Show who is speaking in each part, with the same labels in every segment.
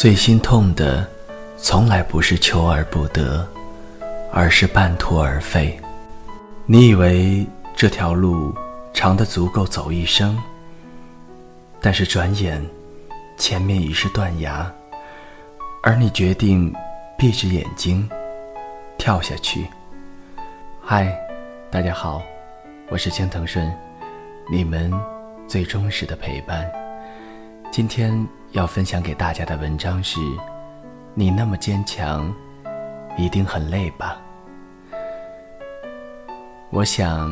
Speaker 1: 最心痛的，从来不是求而不得，而是半途而废。你以为这条路长得足够走一生，但是转眼，前面已是断崖，而你决定闭着眼睛跳下去。嗨，大家好，我是青藤顺，你们最忠实的陪伴。今天要分享给大家的文章是：你那么坚强，一定很累吧？我想，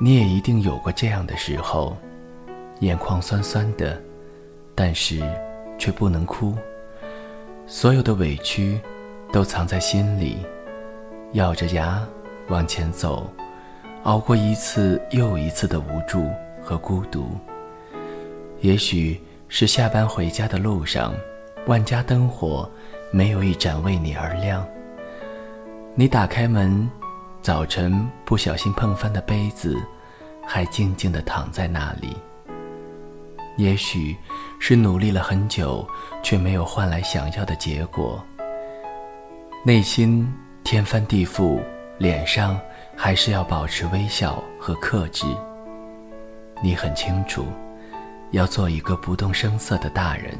Speaker 1: 你也一定有过这样的时候，眼眶酸酸的，但是却不能哭，所有的委屈都藏在心里，咬着牙往前走，熬过一次又一次的无助和孤独。也许。是下班回家的路上，万家灯火没有一盏为你而亮。你打开门，早晨不小心碰翻的杯子，还静静地躺在那里。也许是努力了很久，却没有换来想要的结果。内心天翻地覆，脸上还是要保持微笑和克制。你很清楚。要做一个不动声色的大人。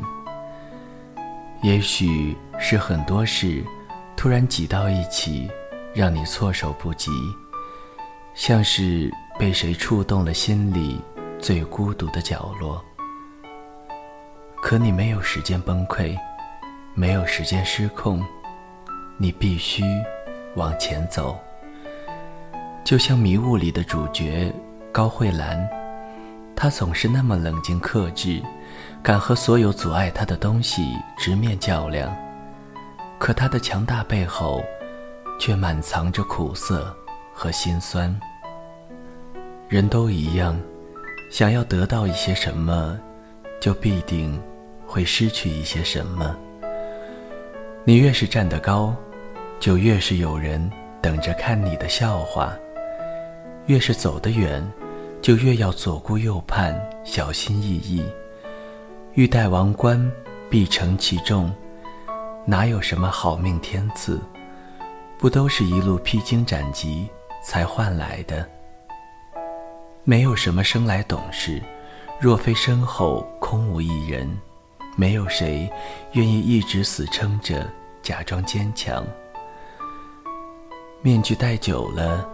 Speaker 1: 也许是很多事突然挤到一起，让你措手不及，像是被谁触动了心里最孤独的角落。可你没有时间崩溃，没有时间失控，你必须往前走。就像《迷雾》里的主角高慧兰。他总是那么冷静克制，敢和所有阻碍他的东西直面较量。可他的强大背后，却满藏着苦涩和心酸。人都一样，想要得到一些什么，就必定会失去一些什么。你越是站得高，就越是有人等着看你的笑话；越是走得远。就越要左顾右盼，小心翼翼。欲戴王冠，必承其重。哪有什么好命天赐？不都是一路披荆斩棘才换来的？没有什么生来懂事，若非身后空无一人，没有谁愿意一直死撑着，假装坚强。面具戴久了，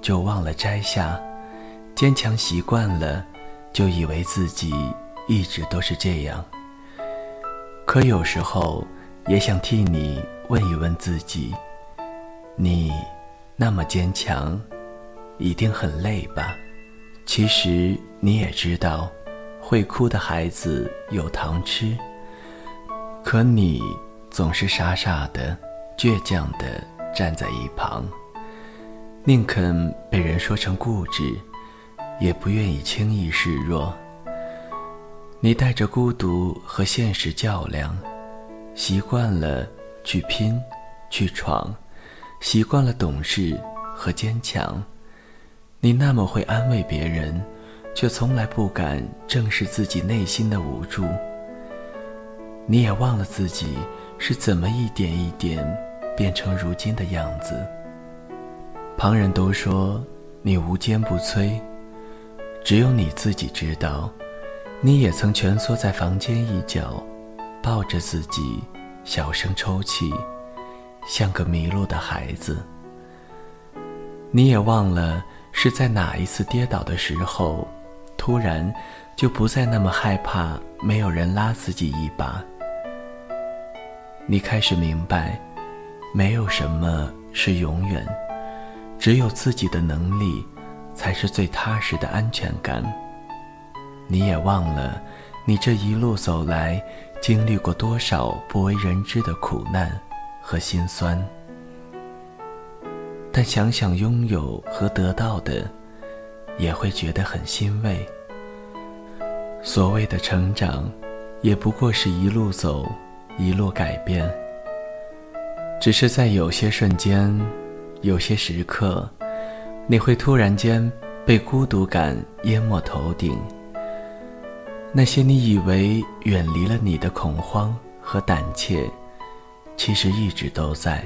Speaker 1: 就忘了摘下。坚强习惯了，就以为自己一直都是这样。可有时候也想替你问一问自己：你那么坚强，一定很累吧？其实你也知道，会哭的孩子有糖吃。可你总是傻傻的、倔强的站在一旁，宁肯被人说成固执。也不愿意轻易示弱。你带着孤独和现实较量，习惯了去拼、去闯，习惯了懂事和坚强。你那么会安慰别人，却从来不敢正视自己内心的无助。你也忘了自己是怎么一点一点变成如今的样子。旁人都说你无坚不摧。只有你自己知道，你也曾蜷缩在房间一角，抱着自己，小声抽泣，像个迷路的孩子。你也忘了是在哪一次跌倒的时候，突然就不再那么害怕没有人拉自己一把。你开始明白，没有什么是永远，只有自己的能力。才是最踏实的安全感。你也忘了，你这一路走来，经历过多少不为人知的苦难和心酸。但想想拥有和得到的，也会觉得很欣慰。所谓的成长，也不过是一路走，一路改变。只是在有些瞬间，有些时刻。你会突然间被孤独感淹没头顶，那些你以为远离了你的恐慌和胆怯，其实一直都在，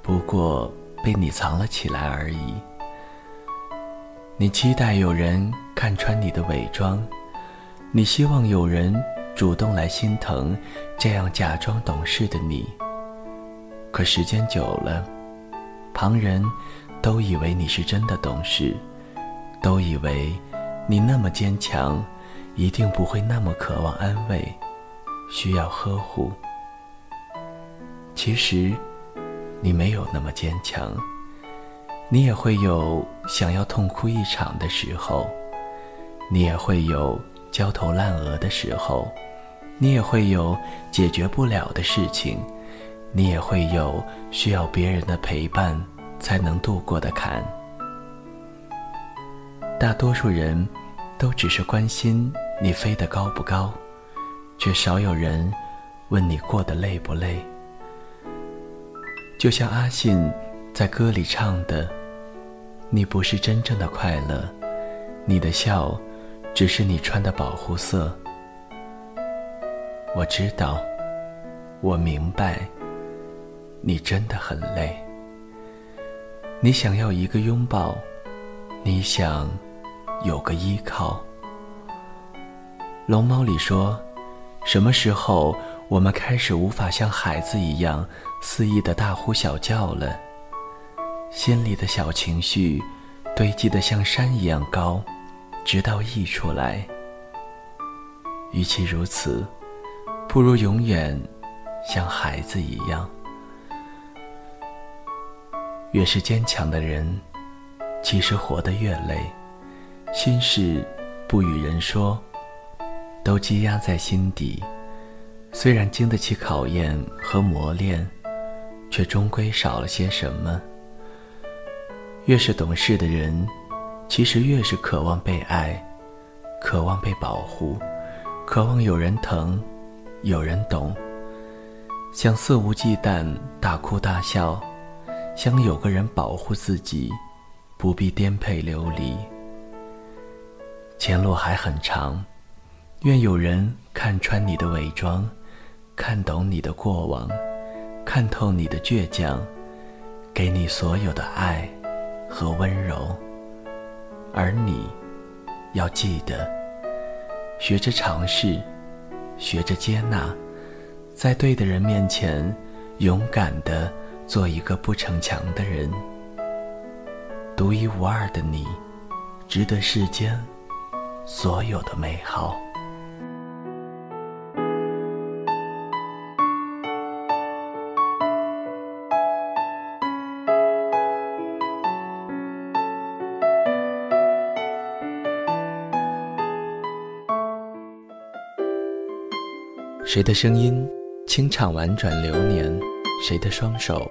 Speaker 1: 不过被你藏了起来而已。你期待有人看穿你的伪装，你希望有人主动来心疼这样假装懂事的你。可时间久了，旁人都以为你是真的懂事，都以为你那么坚强，一定不会那么渴望安慰，需要呵护。其实，你没有那么坚强。你也会有想要痛哭一场的时候，你也会有焦头烂额的时候，你也会有解决不了的事情，你也会有需要别人的陪伴才能度过的坎。大多数人都只是关心你飞得高不高，却少有人问你过得累不累。就像阿信在歌里唱的。你不是真正的快乐，你的笑，只是你穿的保护色。我知道，我明白，你真的很累。你想要一个拥抱，你想有个依靠。龙猫里说，什么时候我们开始无法像孩子一样肆意的大呼小叫了？心里的小情绪堆积得像山一样高，直到溢出来。与其如此，不如永远像孩子一样。越是坚强的人，其实活得越累，心事不与人说，都积压在心底。虽然经得起考验和磨练，却终归少了些什么。越是懂事的人，其实越是渴望被爱，渴望被保护，渴望有人疼，有人懂。想肆无忌惮大哭大笑，想有个人保护自己，不必颠沛流离。前路还很长，愿有人看穿你的伪装，看懂你的过往，看透你的倔强，给你所有的爱。和温柔，而你，要记得，学着尝试，学着接纳，在对的人面前，勇敢的做一个不逞强的人。独一无二的你，值得世间所有的美好。谁的声音清唱婉转流年？谁的双手